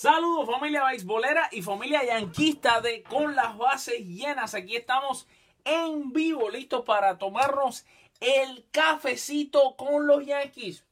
Saludos familia beisbolera y familia yanquista de Con las bases llenas. Aquí estamos en vivo, listos para tomarnos el cafecito con los Yankees.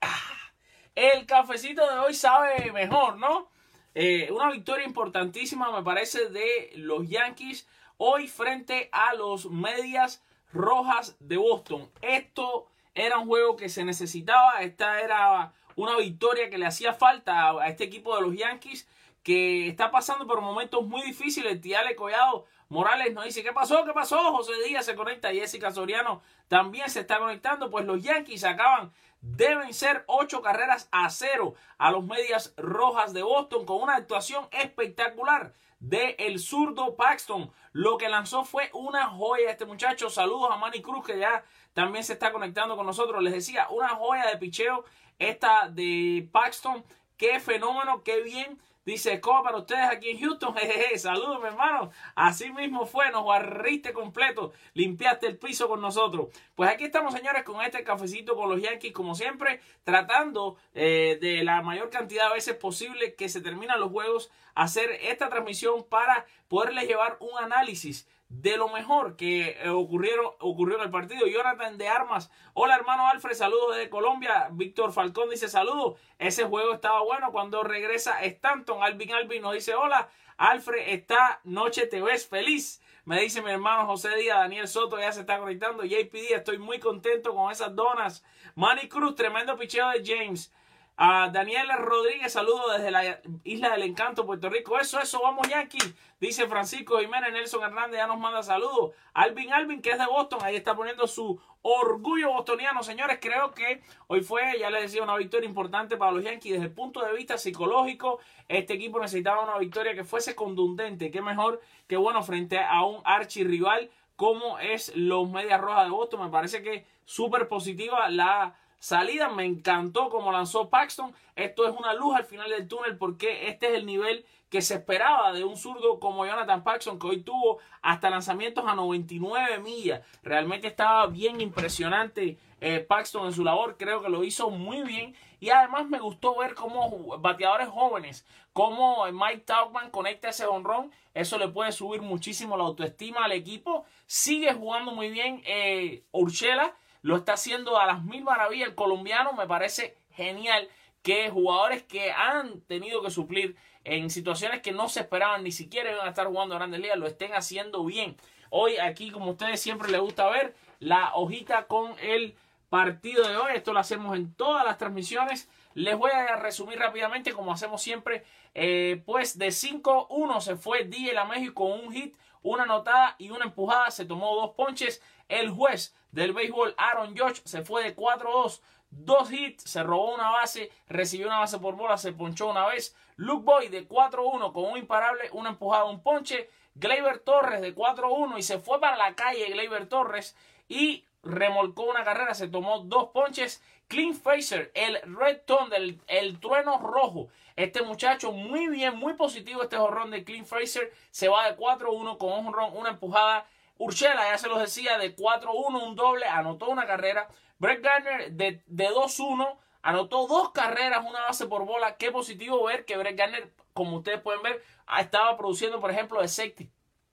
Ah, el cafecito de hoy sabe mejor, ¿no? Eh, una victoria importantísima me parece de los Yankees hoy frente a los Medias Rojas de Boston. Esto era un juego que se necesitaba, esta era una victoria que le hacía falta a este equipo de los Yankees que está pasando por momentos muy difíciles. Tiale Collado Morales nos dice, ¿qué pasó? ¿Qué pasó? José Díaz se conecta, Jessica Soriano también se está conectando. Pues los Yankees acaban de vencer ocho carreras a cero a los Medias Rojas de Boston con una actuación espectacular de el zurdo Paxton. Lo que lanzó fue una joya este muchacho. Saludos a Manny Cruz que ya también se está conectando con nosotros. Les decía, una joya de picheo esta de Paxton. Qué fenómeno, qué bien. Dice, ¿cómo para ustedes aquí en Houston? Jejeje, saludos, mi hermano. Así mismo fue, nos barriste completo, limpiaste el piso con nosotros. Pues aquí estamos, señores, con este cafecito con los Yankees, como siempre, tratando eh, de la mayor cantidad de veces posible que se terminan los juegos, hacer esta transmisión para poderles llevar un análisis de lo mejor que eh, ocurrieron, ocurrió en el partido. Jonathan de Armas. Hola hermano Alfred, saludos desde Colombia. Víctor Falcón dice saludos. Ese juego estaba bueno cuando regresa Stanton. Alvin Alvin nos dice hola. Alfred, esta noche te ves feliz. Me dice mi hermano José Díaz, Daniel Soto ya se está conectando. JPD, estoy muy contento con esas donas. Manny Cruz, tremendo picheo de James. A Daniela Rodríguez, saludo desde la Isla del Encanto, Puerto Rico. Eso, eso, vamos Yankee. Dice Francisco Jiménez, Nelson Hernández ya nos manda saludos. Alvin Alvin, que es de Boston, ahí está poniendo su orgullo bostoniano. Señores, creo que hoy fue, ya les decía, una victoria importante para los Yankees. Desde el punto de vista psicológico, este equipo necesitaba una victoria que fuese contundente. Qué mejor que bueno frente a un archirrival como es los Medias Rojas de Boston. Me parece que súper positiva la salida. Me encantó como lanzó Paxton. Esto es una luz al final del túnel porque este es el nivel que se esperaba de un zurdo como Jonathan Paxton, que hoy tuvo hasta lanzamientos a 99 millas. Realmente estaba bien impresionante eh, Paxton en su labor. Creo que lo hizo muy bien. Y además me gustó ver cómo bateadores jóvenes, como Mike Taubman conecta ese honrón. Eso le puede subir muchísimo la autoestima al equipo. Sigue jugando muy bien eh, Urshela lo está haciendo a las mil maravillas. El colombiano me parece genial que jugadores que han tenido que suplir en situaciones que no se esperaban ni siquiera iban a estar jugando grandes ligas lo estén haciendo bien. Hoy aquí, como a ustedes siempre les gusta ver, la hojita con el partido de hoy. Esto lo hacemos en todas las transmisiones. Les voy a resumir rápidamente como hacemos siempre. Eh, pues de 5-1 se fue DJ La México con un hit, una anotada y una empujada. Se tomó dos ponches. El juez del béisbol, Aaron George, se fue de 4-2. Dos hits, se robó una base, recibió una base por bola, se ponchó una vez. Luke Boy de 4-1 con un imparable, una empujada, un ponche. Gleyber Torres de 4-1 y se fue para la calle Gleyber Torres y remolcó una carrera, se tomó dos ponches. Clint Fraser, el Red Tone, del, el trueno rojo. Este muchacho muy bien, muy positivo este jorrón de Clint Fraser. Se va de 4-1 con un jorrón, una empujada Urshela, ya se los decía, de 4-1, un doble, anotó una carrera. Brett Garner de, de 2-1, anotó dos carreras, una base por bola. Qué positivo ver que Brett Garner, como ustedes pueden ver, estaba produciendo, por ejemplo, de séptimo,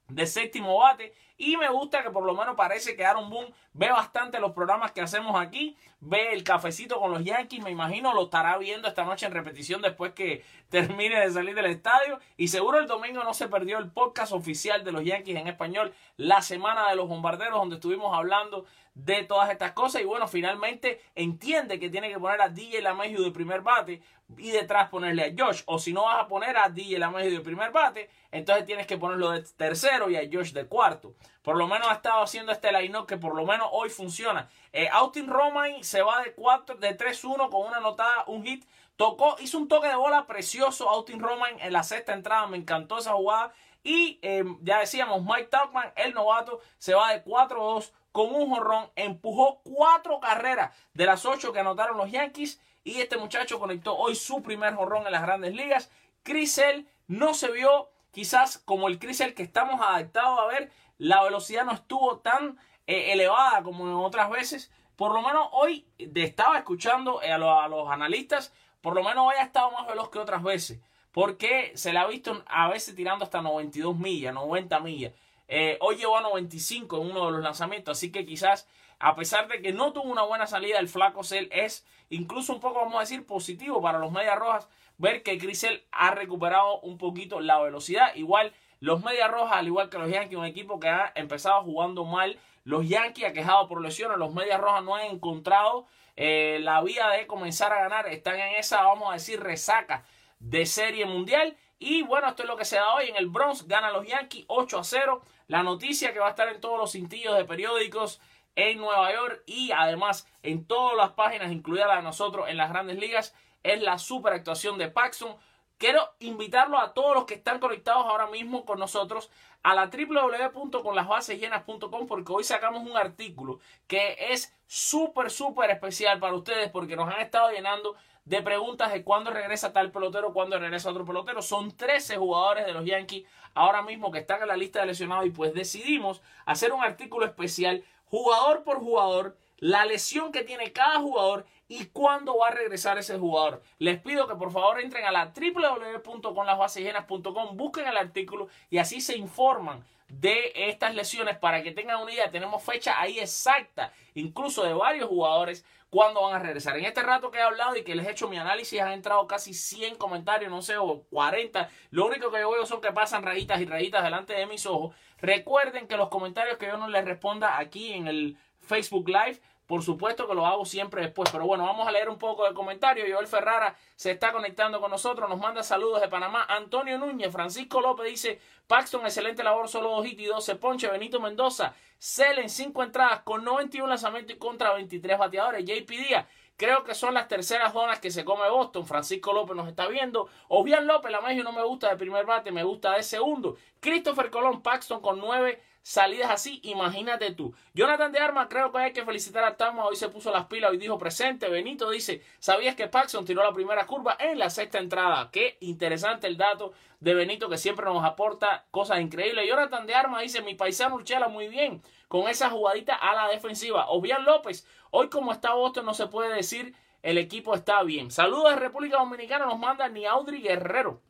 de séptimo bate. Y me gusta que por lo menos parece que Aaron Boone ve bastante los programas que hacemos aquí. Ve el cafecito con los Yankees. Me imagino lo estará viendo esta noche en repetición después que termine de salir del estadio. Y seguro el domingo no se perdió el podcast oficial de los Yankees en español. La semana de los bombarderos donde estuvimos hablando de todas estas cosas. Y bueno, finalmente entiende que tiene que poner a DJ LaMejiu de primer bate y detrás ponerle a Josh. O si no vas a poner a DJ LaMejiu de primer bate, entonces tienes que ponerlo de tercero y a Josh de cuarto. Por lo menos ha estado haciendo este line que por lo menos hoy funciona. Eh, Austin Romain se va de 4, de 3-1 con una anotada, un hit. Tocó, hizo un toque de bola precioso Austin Romain en la sexta entrada. Me encantó esa jugada. Y eh, ya decíamos, Mike Talkman, el novato, se va de 4-2 con un jorrón. Empujó cuatro carreras de las ocho que anotaron los Yankees. Y este muchacho conectó hoy su primer jorrón en las grandes ligas. Crisel no se vio quizás como el Crisel que estamos adaptados a ver la velocidad no estuvo tan eh, elevada como en otras veces. por lo menos hoy estaba escuchando a, a los analistas, por lo menos hoy ha estado más veloz que otras veces. Porque se le ha visto a veces tirando hasta 92 millas, 90 millas. Eh, hoy llegó a 95 en uno de los lanzamientos, así que quizás a pesar de que no tuvo una buena salida, el flaco Cell es incluso un poco, vamos a decir, positivo para los Medias Rojas. Ver que Crisel ha recuperado un poquito la velocidad. Igual los Medias Rojas, al igual que los Yankees, un equipo que ha empezado jugando mal. Los Yankees, quejado por lesiones, los Medias Rojas no han encontrado eh, la vía de comenzar a ganar. Están en esa, vamos a decir, resaca de serie mundial. Y bueno, esto es lo que se da hoy en el Bronx. Ganan los Yankees 8 a 0. La noticia que va a estar en todos los cintillos de periódicos en Nueva York y además en todas las páginas, incluida la de nosotros en las grandes ligas, es la super actuación de Paxson. Quiero invitarlo a todos los que están conectados ahora mismo con nosotros a la www.conlasbasesllenas.com porque hoy sacamos un artículo que es súper, súper especial para ustedes porque nos han estado llenando de preguntas de cuándo regresa tal pelotero, cuándo regresa otro pelotero. Son 13 jugadores de los Yankees ahora mismo que están en la lista de lesionados y pues decidimos hacer un artículo especial jugador por jugador, la lesión que tiene cada jugador y cuándo va a regresar ese jugador. Les pido que por favor entren a la www.conlasbasesllenas.com, busquen el artículo y así se informan de estas lesiones para que tengan una idea. Tenemos fecha ahí exacta, incluso de varios jugadores, cuándo van a regresar. En este rato que he hablado y que les he hecho mi análisis, han entrado casi 100 comentarios, no sé, o 40. Lo único que yo veo son que pasan rayitas y rayitas delante de mis ojos. Recuerden que los comentarios que yo no les responda aquí en el Facebook Live por supuesto que lo hago siempre después, pero bueno, vamos a leer un poco de comentarios. Joel Ferrara se está conectando con nosotros, nos manda saludos de Panamá. Antonio Núñez, Francisco López dice, Paxton, excelente labor, solo 2 hits y 12 ponche. Benito Mendoza, Celen, 5 entradas con 91 lanzamientos y contra 23 bateadores. JP Díaz, creo que son las terceras zonas que se come Boston. Francisco López nos está viendo. Obian López, la magia no me gusta de primer bate, me gusta de segundo. Christopher Colón, Paxton con 9 salidas así, imagínate tú. Jonathan de Arma, creo que hay que felicitar a Tama, hoy se puso las pilas, hoy dijo presente. Benito dice, ¿sabías que Paxson tiró la primera curva en la sexta entrada? Qué interesante el dato de Benito que siempre nos aporta cosas increíbles. Jonathan de Arma dice, mi paisano Urchela muy bien con esa jugadita a la defensiva. Obian López, hoy como está Boston no se puede decir el equipo está bien. Saludos de República Dominicana, nos manda ni Audrey Guerrero.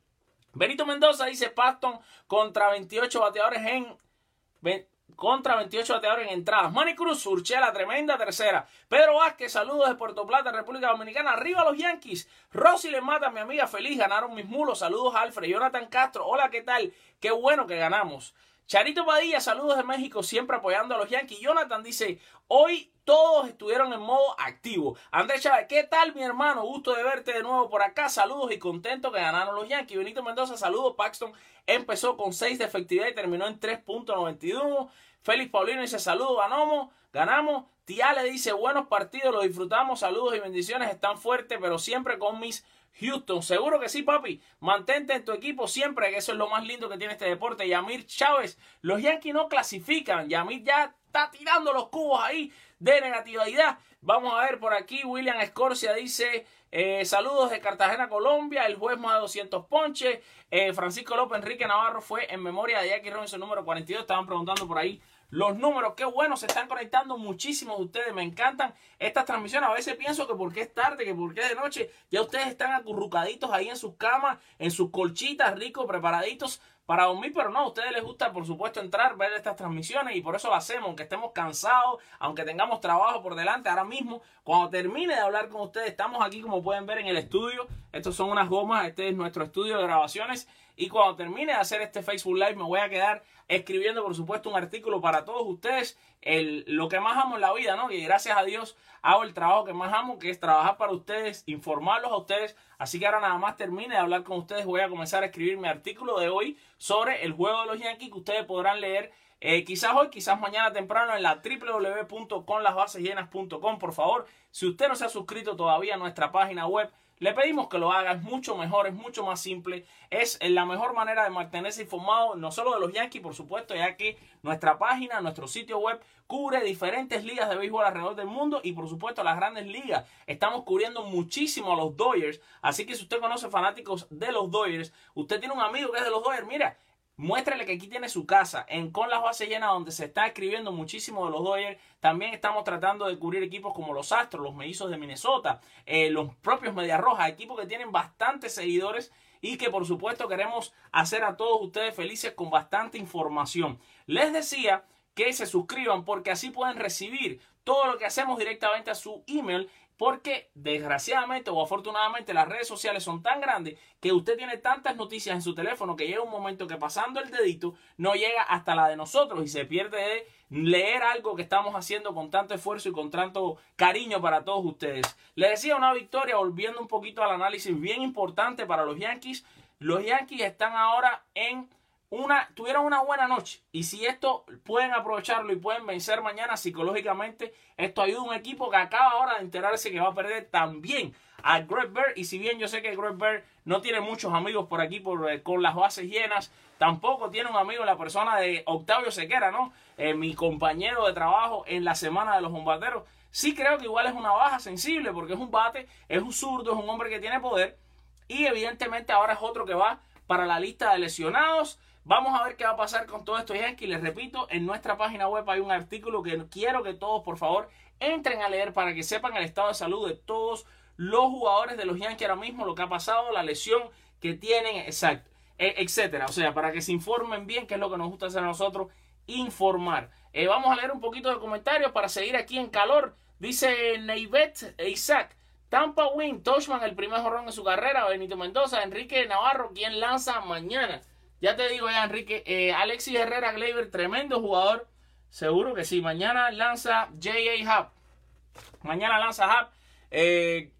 Benito Mendoza dice Paston contra 28 bateadores en contra 28 bateadores en entradas. Manny Cruz, Urchela, tremenda tercera. Pedro Vázquez, saludos de Puerto Plata, República Dominicana. Arriba los Yankees. Rosy le mata, mi amiga feliz. Ganaron mis mulos. Saludos Alfred. Jonathan Castro, hola, ¿qué tal? Qué bueno que ganamos. Charito Padilla, saludos de México, siempre apoyando a los Yankees. Jonathan dice, hoy todos estuvieron en modo activo. Andrés Chávez, ¿qué tal mi hermano? Gusto de verte de nuevo por acá. Saludos y contento que ganaron los Yankees. Benito Mendoza, saludos. Paxton empezó con 6 de efectividad y terminó en 3.91. Félix Paulino dice, saludos, ganamos, ganamos. Tía le dice, buenos partidos, los disfrutamos, saludos y bendiciones, están fuertes, pero siempre con mis Houston. Seguro que sí, papi. Mantente en tu equipo siempre, que eso es lo más lindo que tiene este deporte. Yamir Chávez, los Yankees no clasifican. Yamir ya está tirando los cubos ahí de negatividad. Vamos a ver por aquí, William Escorcia dice, eh, saludos de Cartagena, Colombia, el juez más de 200 ponches. Eh, Francisco López Enrique Navarro fue en memoria de Jackie Robinson número 42. Estaban preguntando por ahí los números. Qué bueno, se están conectando muchísimos de ustedes. Me encantan estas transmisiones. A veces pienso que porque es tarde, que porque es de noche, ya ustedes están acurrucaditos ahí en sus camas, en sus colchitas, ricos, preparaditos para dormir, pero no, a ustedes les gusta, por supuesto, entrar, ver estas transmisiones y por eso lo hacemos, aunque estemos cansados, aunque tengamos trabajo por delante. Ahora mismo, cuando termine de hablar con ustedes, estamos aquí, como pueden ver, en el estudio. Estos son unas gomas, este es nuestro estudio de grabaciones. Y cuando termine de hacer este Facebook Live, me voy a quedar escribiendo, por supuesto, un artículo para todos ustedes. El, lo que más amo en la vida, ¿no? Y gracias a Dios hago el trabajo que más amo, que es trabajar para ustedes, informarlos a ustedes. Así que ahora nada más termine de hablar con ustedes, voy a comenzar a escribir mi artículo de hoy sobre el juego de los Yankees que ustedes podrán leer eh, quizás hoy, quizás mañana temprano en la www.conlasbasesllenas.com. Por favor, si usted no se ha suscrito todavía a nuestra página web, le pedimos que lo haga, es mucho mejor, es mucho más simple, es la mejor manera de mantenerse informado, no solo de los Yankees, por supuesto, ya que nuestra página, nuestro sitio web cubre diferentes ligas de béisbol alrededor del mundo y por supuesto las grandes ligas. Estamos cubriendo muchísimo a los Dodgers, así que si usted conoce fanáticos de los Dodgers, usted tiene un amigo que es de los Dodgers, mira, Muéstrele que aquí tiene su casa, en con las bases llenas, donde se está escribiendo muchísimo de los Dodgers. También estamos tratando de cubrir equipos como los Astros, los Mellizos de Minnesota, eh, los propios Medias Rojas, equipos que tienen bastantes seguidores y que por supuesto queremos hacer a todos ustedes felices con bastante información. Les decía que se suscriban porque así pueden recibir todo lo que hacemos directamente a su email porque desgraciadamente o afortunadamente las redes sociales son tan grandes que usted tiene tantas noticias en su teléfono que llega un momento que pasando el dedito no llega hasta la de nosotros y se pierde de leer algo que estamos haciendo con tanto esfuerzo y con tanto cariño para todos ustedes. Les decía una victoria, volviendo un poquito al análisis bien importante para los Yankees. Los Yankees están ahora en una, tuvieron una buena noche. Y si esto pueden aprovecharlo y pueden vencer mañana psicológicamente, esto ayuda a un equipo que acaba ahora de enterarse que va a perder también a Greg Bird. Y si bien yo sé que Greg Bird no tiene muchos amigos por aquí por, eh, con las bases llenas, tampoco tiene un amigo la persona de Octavio Sequera, ¿no? Eh, mi compañero de trabajo en la semana de los bombarderos. Sí creo que igual es una baja sensible porque es un bate, es un zurdo, es un hombre que tiene poder. Y evidentemente ahora es otro que va para la lista de lesionados. Vamos a ver qué va a pasar con todo esto, Yankee. Les repito, en nuestra página web hay un artículo que quiero que todos, por favor, entren a leer para que sepan el estado de salud de todos los jugadores de los Yankees ahora mismo, lo que ha pasado, la lesión que tienen, exacto, e, etcétera. O sea, para que se informen bien, que es lo que nos gusta hacer a nosotros, informar. Eh, vamos a leer un poquito de comentarios para seguir aquí en calor. Dice Neivet Isaac. Tampa Win, Toshman, el primer jorrón de su carrera. Benito Mendoza, Enrique Navarro, quien lanza mañana. Ya te digo ya, Enrique. Eh, Alexis Herrera Gleyber, tremendo jugador. Seguro que sí. Mañana lanza J.A. Hub. Mañana lanza Hub. Eh,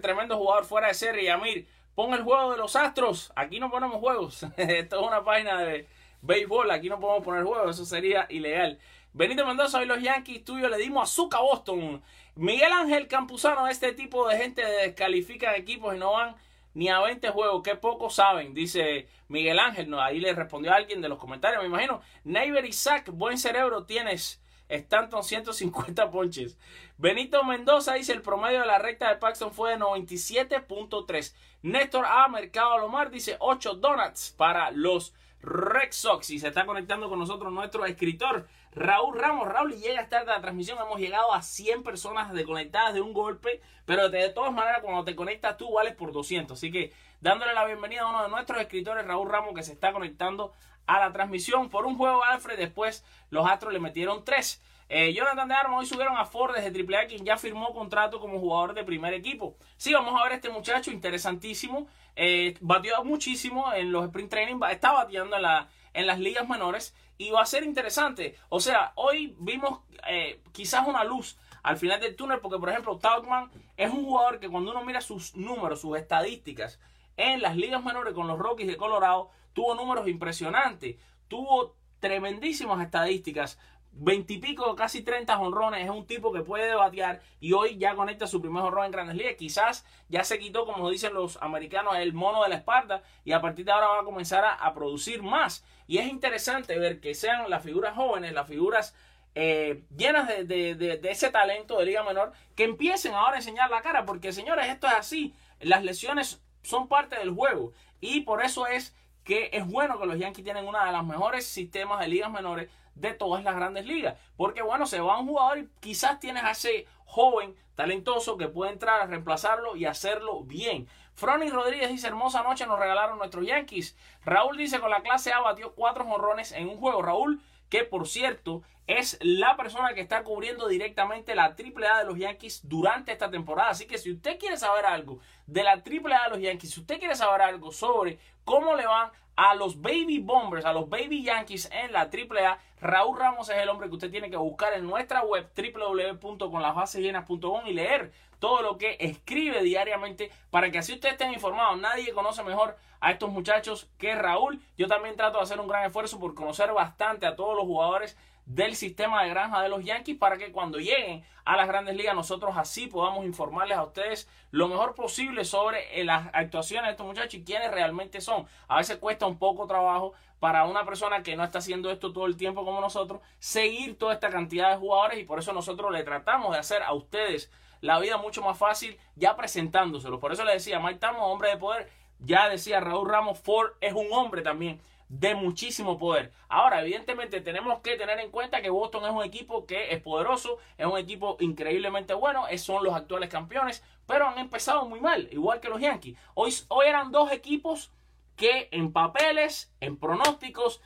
tremendo jugador fuera de serie. Yamir, pon el juego de los Astros. Aquí no ponemos juegos. Esto es una página de béisbol. Aquí no podemos poner juegos. Eso sería ilegal. Benito Mendoza, hoy los Yankees tuyo le dimos azúcar a Boston. Miguel Ángel Campuzano, este tipo de gente descalifican equipos y no van ni a 20 juegos, que poco saben, dice Miguel Ángel. No, ahí le respondió a alguien de los comentarios, me imagino. Neighbor Isaac, buen cerebro tienes. Stanton 150 ponches. Benito Mendoza dice el promedio de la recta de Paxton fue de 97.3. Néstor A. Mercado Lomar dice 8 donuts para los Red Sox. Y se está conectando con nosotros nuestro escritor Raúl Ramos. Raúl, y llega tarde la transmisión. Hemos llegado a 100 personas desconectadas de un golpe. Pero de todas maneras, cuando te conectas tú, vales por 200. Así que dándole la bienvenida a uno de nuestros escritores, Raúl Ramos, que se está conectando a la transmisión por un juego Alfred. Después los Astros le metieron 3. Eh, Jonathan de Armas hoy subieron a Ford desde AAA, quien ya firmó contrato como jugador de primer equipo. Sí, vamos a ver a este muchacho interesantísimo. Eh, batió muchísimo en los sprint training, está bateando en, la, en las ligas menores y va a ser interesante. O sea, hoy vimos eh, quizás una luz al final del túnel, porque por ejemplo, Tautman es un jugador que cuando uno mira sus números, sus estadísticas en las ligas menores con los Rockies de Colorado, tuvo números impresionantes, tuvo tremendísimas estadísticas. Veintipico, casi 30 honrones. Es un tipo que puede batear y hoy ya conecta su primer honrón en Grandes Ligas. Quizás ya se quitó, como dicen los americanos, el mono de la espalda y a partir de ahora va a comenzar a, producir más. Y es interesante ver que sean las figuras jóvenes, las figuras eh, llenas de, de, ese talento de Liga Menor, que empiecen ahora a enseñar la cara. Porque, señores, esto es así. Las lesiones son parte del juego. Y por eso es que es bueno que los Yankees tienen uno de los mejores sistemas de ligas menores de todas las grandes ligas. Porque bueno, se va un jugador y quizás tienes a ese joven talentoso que puede entrar a reemplazarlo y hacerlo bien. Fronny Rodríguez dice, hermosa noche nos regalaron nuestros Yankees. Raúl dice, con la clase A batió cuatro jonrones en un juego. Raúl, que por cierto es la persona que está cubriendo directamente la AAA de los Yankees durante esta temporada. Así que si usted quiere saber algo de la AAA de los Yankees, si usted quiere saber algo sobre cómo le van a los Baby Bombers, a los Baby Yankees en la AAA, Raúl Ramos es el hombre que usted tiene que buscar en nuestra web www.lasbasesllenas.com y leer todo lo que escribe diariamente para que así usted esté informado. Nadie conoce mejor a estos muchachos que Raúl. Yo también trato de hacer un gran esfuerzo por conocer bastante a todos los jugadores del sistema de granja de los Yankees para que cuando lleguen a las grandes ligas nosotros así podamos informarles a ustedes lo mejor posible sobre eh, las actuaciones de estos muchachos y quiénes realmente son. A veces cuesta un poco trabajo para una persona que no está haciendo esto todo el tiempo como nosotros seguir toda esta cantidad de jugadores y por eso nosotros le tratamos de hacer a ustedes la vida mucho más fácil ya presentándoselos. Por eso le decía, Mike Tamo, hombre de poder, ya decía Raúl Ramos, Ford es un hombre también de muchísimo poder. Ahora, evidentemente, tenemos que tener en cuenta que Boston es un equipo que es poderoso, es un equipo increíblemente bueno, son los actuales campeones, pero han empezado muy mal, igual que los Yankees. Hoy, hoy eran dos equipos que en papeles, en pronósticos,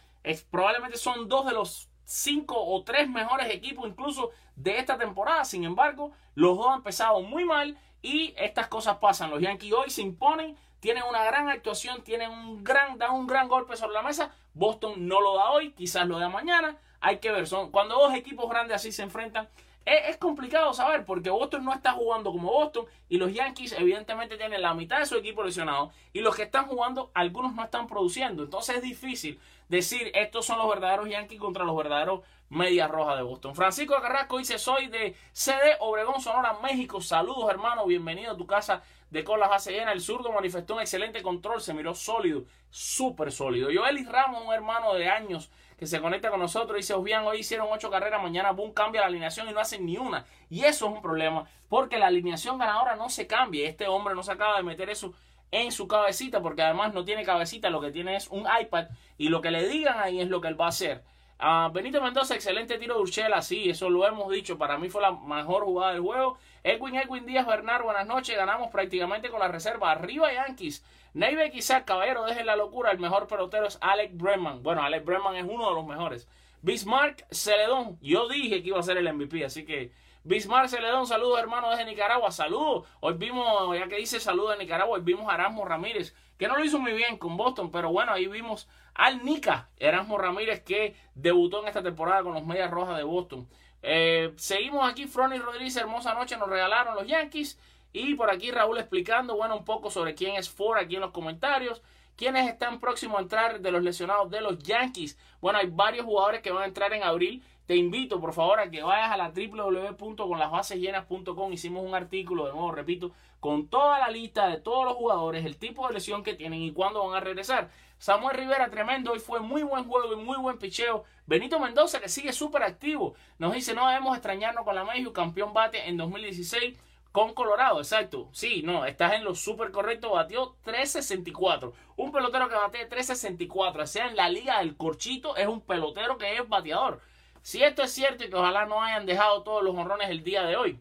probablemente son dos de los cinco o tres mejores equipos incluso de esta temporada. Sin embargo, los dos han empezado muy mal y estas cosas pasan. Los Yankees hoy se imponen, tienen una gran actuación, tienen un gran, dan un gran golpe sobre la mesa. Boston no lo da hoy, quizás lo da mañana. Hay que ver. Son, cuando dos equipos grandes así se enfrentan, es, complicado saber porque Boston no está jugando como Boston y los Yankees evidentemente tienen la mitad de su equipo lesionado y los que están jugando algunos no están produciendo. Entonces es difícil decir estos son los verdaderos Yankees contra los verdaderos Medias Rojas de Boston. Francisco Carrasco dice soy de CD Obregón, Sonora, México. Saludos hermano, bienvenido a tu casa de con la base llena. El zurdo manifestó un excelente control, se miró sólido, súper sólido. Joel Ramos, un hermano de años que se conecta con nosotros, dice, Obian, hoy hicieron ocho carreras, mañana boom, cambia la alineación y no hacen ni una. Y eso es un problema, porque la alineación ganadora no se cambia. Este hombre no se acaba de meter eso en su cabecita, porque además no tiene cabecita, lo que tiene es un iPad, y lo que le digan ahí es lo que él va a hacer. Uh, Benito Mendoza, excelente tiro de Urchela, sí, eso lo hemos dicho, para mí fue la mejor jugada del juego. Edwin Edwin Díaz Bernard, buenas noches, ganamos prácticamente con la reserva. Arriba Yankees. Neive quizás, caballero, dejen la locura, el mejor pelotero es Alex Bregman. Bueno, Alex Bregman es uno de los mejores. Bismarck Celedón, yo dije que iba a ser el MVP, así que Bismarck Celedón, saludos hermano desde Nicaragua, saludos. Hoy vimos, ya que dice saludos de Nicaragua, hoy vimos a Erasmo Ramírez, que no lo hizo muy bien con Boston, pero bueno, ahí vimos al Nica, Erasmo Ramírez, que debutó en esta temporada con los Medias Rojas de Boston. Eh, seguimos aquí, Fronny Rodríguez, hermosa noche, nos regalaron los Yankees. Y por aquí Raúl explicando, bueno, un poco sobre quién es Ford aquí en los comentarios. ¿Quiénes están próximos a entrar de los lesionados de los Yankees? Bueno, hay varios jugadores que van a entrar en abril. Te invito, por favor, a que vayas a la www.conlasbasesllenas.com. Hicimos un artículo, de nuevo, repito, con toda la lista de todos los jugadores, el tipo de lesión que tienen y cuándo van a regresar. Samuel Rivera, tremendo, hoy fue muy buen juego y muy buen picheo. Benito Mendoza, que sigue súper activo, nos dice, no debemos extrañarnos con la México, campeón bate en 2016 con Colorado, exacto. Sí, no, estás en lo súper correcto. Batió 364. Un pelotero que bate 364, sea en la liga del corchito, es un pelotero que es bateador. Si esto es cierto y que ojalá no hayan dejado todos los honrones el día de hoy.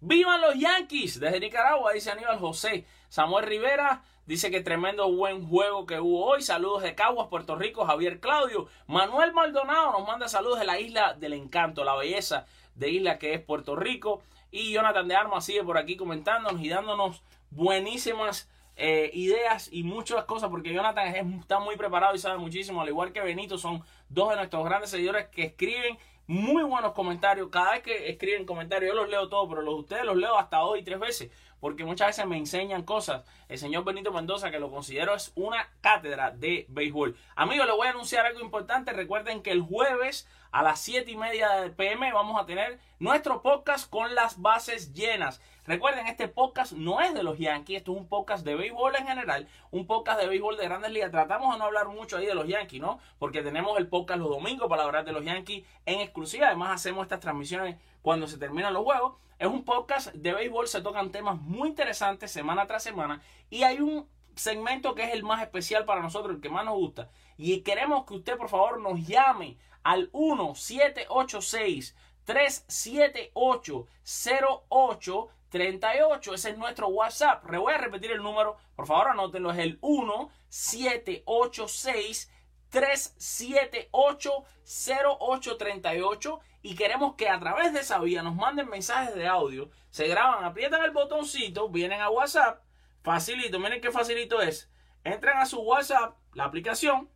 ¡Vivan los Yankees! Desde Nicaragua, dice Aníbal José. Samuel Rivera dice que tremendo buen juego que hubo hoy. Saludos de Caguas, Puerto Rico, Javier Claudio. Manuel Maldonado nos manda saludos de la isla del encanto, la belleza de isla que es Puerto Rico. Y Jonathan de Armas sigue por aquí comentándonos y dándonos buenísimas eh, ideas y muchas cosas, porque Jonathan está muy preparado y sabe muchísimo, al igual que Benito, son dos de nuestros grandes seguidores que escriben muy buenos comentarios. Cada vez que escriben comentarios, yo los leo todos, pero los de ustedes los leo hasta hoy tres veces, porque muchas veces me enseñan cosas. El señor Benito Mendoza, que lo considero es una cátedra de béisbol. Amigos, les voy a anunciar algo importante. Recuerden que el jueves a las 7 y media de pm vamos a tener nuestro podcast con las bases llenas. Recuerden, este podcast no es de los Yankees, esto es un podcast de béisbol en general, un podcast de béisbol de grandes ligas. Tratamos de no hablar mucho ahí de los Yankees, ¿no? Porque tenemos el podcast los domingos para hablar de los Yankees en exclusiva. Además, hacemos estas transmisiones cuando se terminan los juegos. Es un podcast de béisbol, se tocan temas muy interesantes semana tras semana y hay un segmento que es el más especial para nosotros, el que más nos gusta. Y queremos que usted, por favor, nos llame al 1786 378 0838. Ese es nuestro WhatsApp. Le voy a repetir el número. Por favor, anótenlo. Es el 1786 378 0838 y queremos que a través de esa vía nos manden mensajes de audio, se graban, aprietan el botoncito, vienen a WhatsApp, facilito, miren qué facilito es. Entran a su WhatsApp, la aplicación,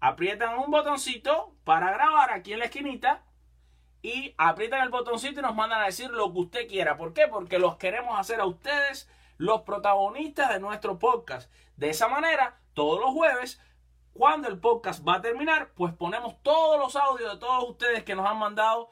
aprietan un botoncito para grabar aquí en la esquinita y aprietan el botoncito y nos mandan a decir lo que usted quiera. ¿Por qué? Porque los queremos hacer a ustedes los protagonistas de nuestro podcast. De esa manera, todos los jueves, cuando el podcast va a terminar, pues ponemos todos los audios de todos ustedes que nos han mandado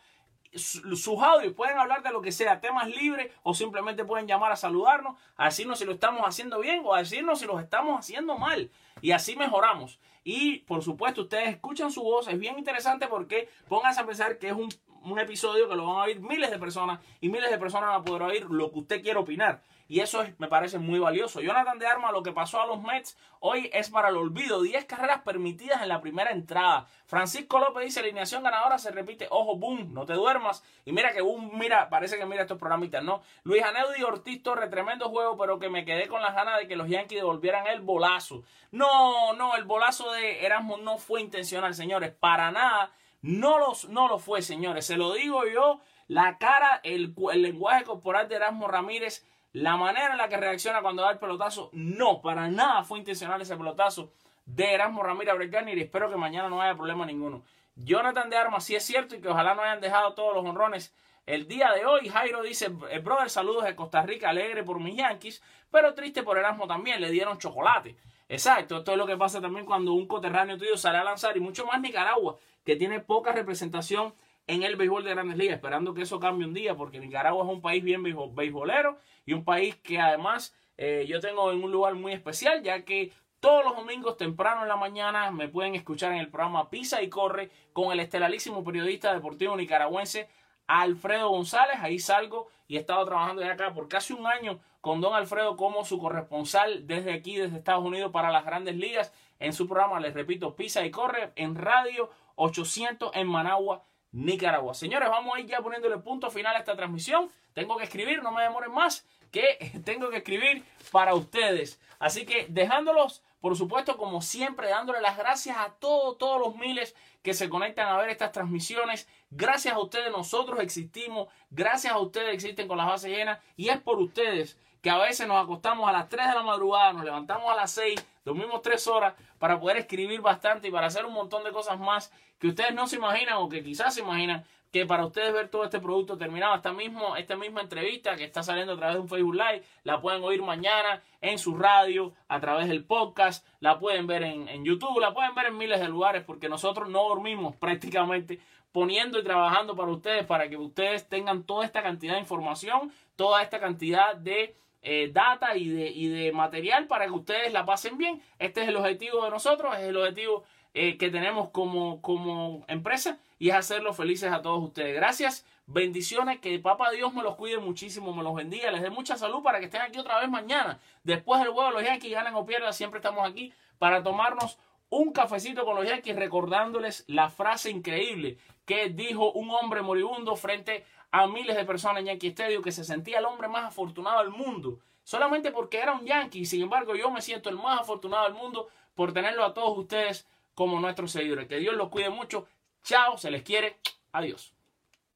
sus audios. Pueden hablar de lo que sea, temas libres o simplemente pueden llamar a saludarnos, a decirnos si lo estamos haciendo bien o a decirnos si lo estamos haciendo mal. Y así mejoramos. Y por supuesto, ustedes escuchan su voz, es bien interesante porque pónganse a pensar que es un un episodio que lo van a oír miles de personas y miles de personas van a poder oír lo que usted quiere opinar. Y eso me parece muy valioso. Jonathan de Arma, lo que pasó a los Mets hoy es para el olvido. 10 carreras permitidas en la primera entrada. Francisco López dice, alineación ganadora se repite. Ojo, boom, no te duermas. Y mira que boom, mira, parece que mira estos programitas, ¿no? Luis Aneudi Ortiz Torre, tremendo juego, pero que me quedé con las ganas de que los Yankees devolvieran el bolazo. No, no, el bolazo de Erasmo no fue intencional, señores. Para nada. No, los, no lo fue, señores. Se lo digo yo. La cara, el, el lenguaje corporal de Erasmo Ramírez la manera en la que reacciona cuando da el pelotazo, no, para nada fue intencional ese pelotazo de Erasmo Ramírez Brecani y espero que mañana no haya problema ninguno. Jonathan de Armas sí es cierto y que ojalá no hayan dejado todos los honrones el día de hoy. Jairo dice, eh, brother, saludos de Costa Rica, alegre por mis Yankees, pero triste por Erasmo también, le dieron chocolate. Exacto, esto es lo que pasa también cuando un coterráneo tuyo sale a lanzar y mucho más Nicaragua, que tiene poca representación en el béisbol de grandes ligas, esperando que eso cambie un día, porque Nicaragua es un país bien beisbolero y un país que además eh, yo tengo en un lugar muy especial, ya que todos los domingos temprano en la mañana me pueden escuchar en el programa Pisa y Corre con el estelalísimo periodista deportivo nicaragüense Alfredo González. Ahí salgo y he estado trabajando ya acá por casi un año con don Alfredo como su corresponsal desde aquí, desde Estados Unidos para las grandes ligas. En su programa, les repito, Pisa y Corre en Radio 800 en Managua, Nicaragua. Señores, vamos a ir ya poniéndole punto final a esta transmisión. Tengo que escribir, no me demoren más, que tengo que escribir para ustedes. Así que dejándolos, por supuesto, como siempre, dándole las gracias a todos, todos los miles que se conectan a ver estas transmisiones. Gracias a ustedes nosotros existimos, gracias a ustedes existen con las bases llenas y es por ustedes que a veces nos acostamos a las 3 de la madrugada, nos levantamos a las 6, dormimos 3 horas para poder escribir bastante y para hacer un montón de cosas más que ustedes no se imaginan o que quizás se imaginan que para ustedes ver todo este producto terminado, esta, mismo, esta misma entrevista que está saliendo a través de un Facebook Live, la pueden oír mañana en su radio, a través del podcast, la pueden ver en, en YouTube, la pueden ver en miles de lugares, porque nosotros no dormimos prácticamente poniendo y trabajando para ustedes, para que ustedes tengan toda esta cantidad de información, toda esta cantidad de eh, data y de, y de material para que ustedes la pasen bien. Este es el objetivo de nosotros, es el objetivo eh, que tenemos como, como empresa y es hacerlos felices a todos ustedes. Gracias, bendiciones, que Papá Dios me los cuide muchísimo, me los bendiga, les dé mucha salud para que estén aquí otra vez mañana. Después del juego, los Yankees ganan o pierdan, siempre estamos aquí para tomarnos un cafecito con los Yankees recordándoles la frase increíble que dijo un hombre moribundo frente a miles de personas en Yankee Stadium que se sentía el hombre más afortunado del mundo. Solamente porque era un Yankee. Sin embargo, yo me siento el más afortunado del mundo por tenerlo a todos ustedes como nuestros seguidores. Que Dios los cuide mucho. Chao, se les quiere. Adiós.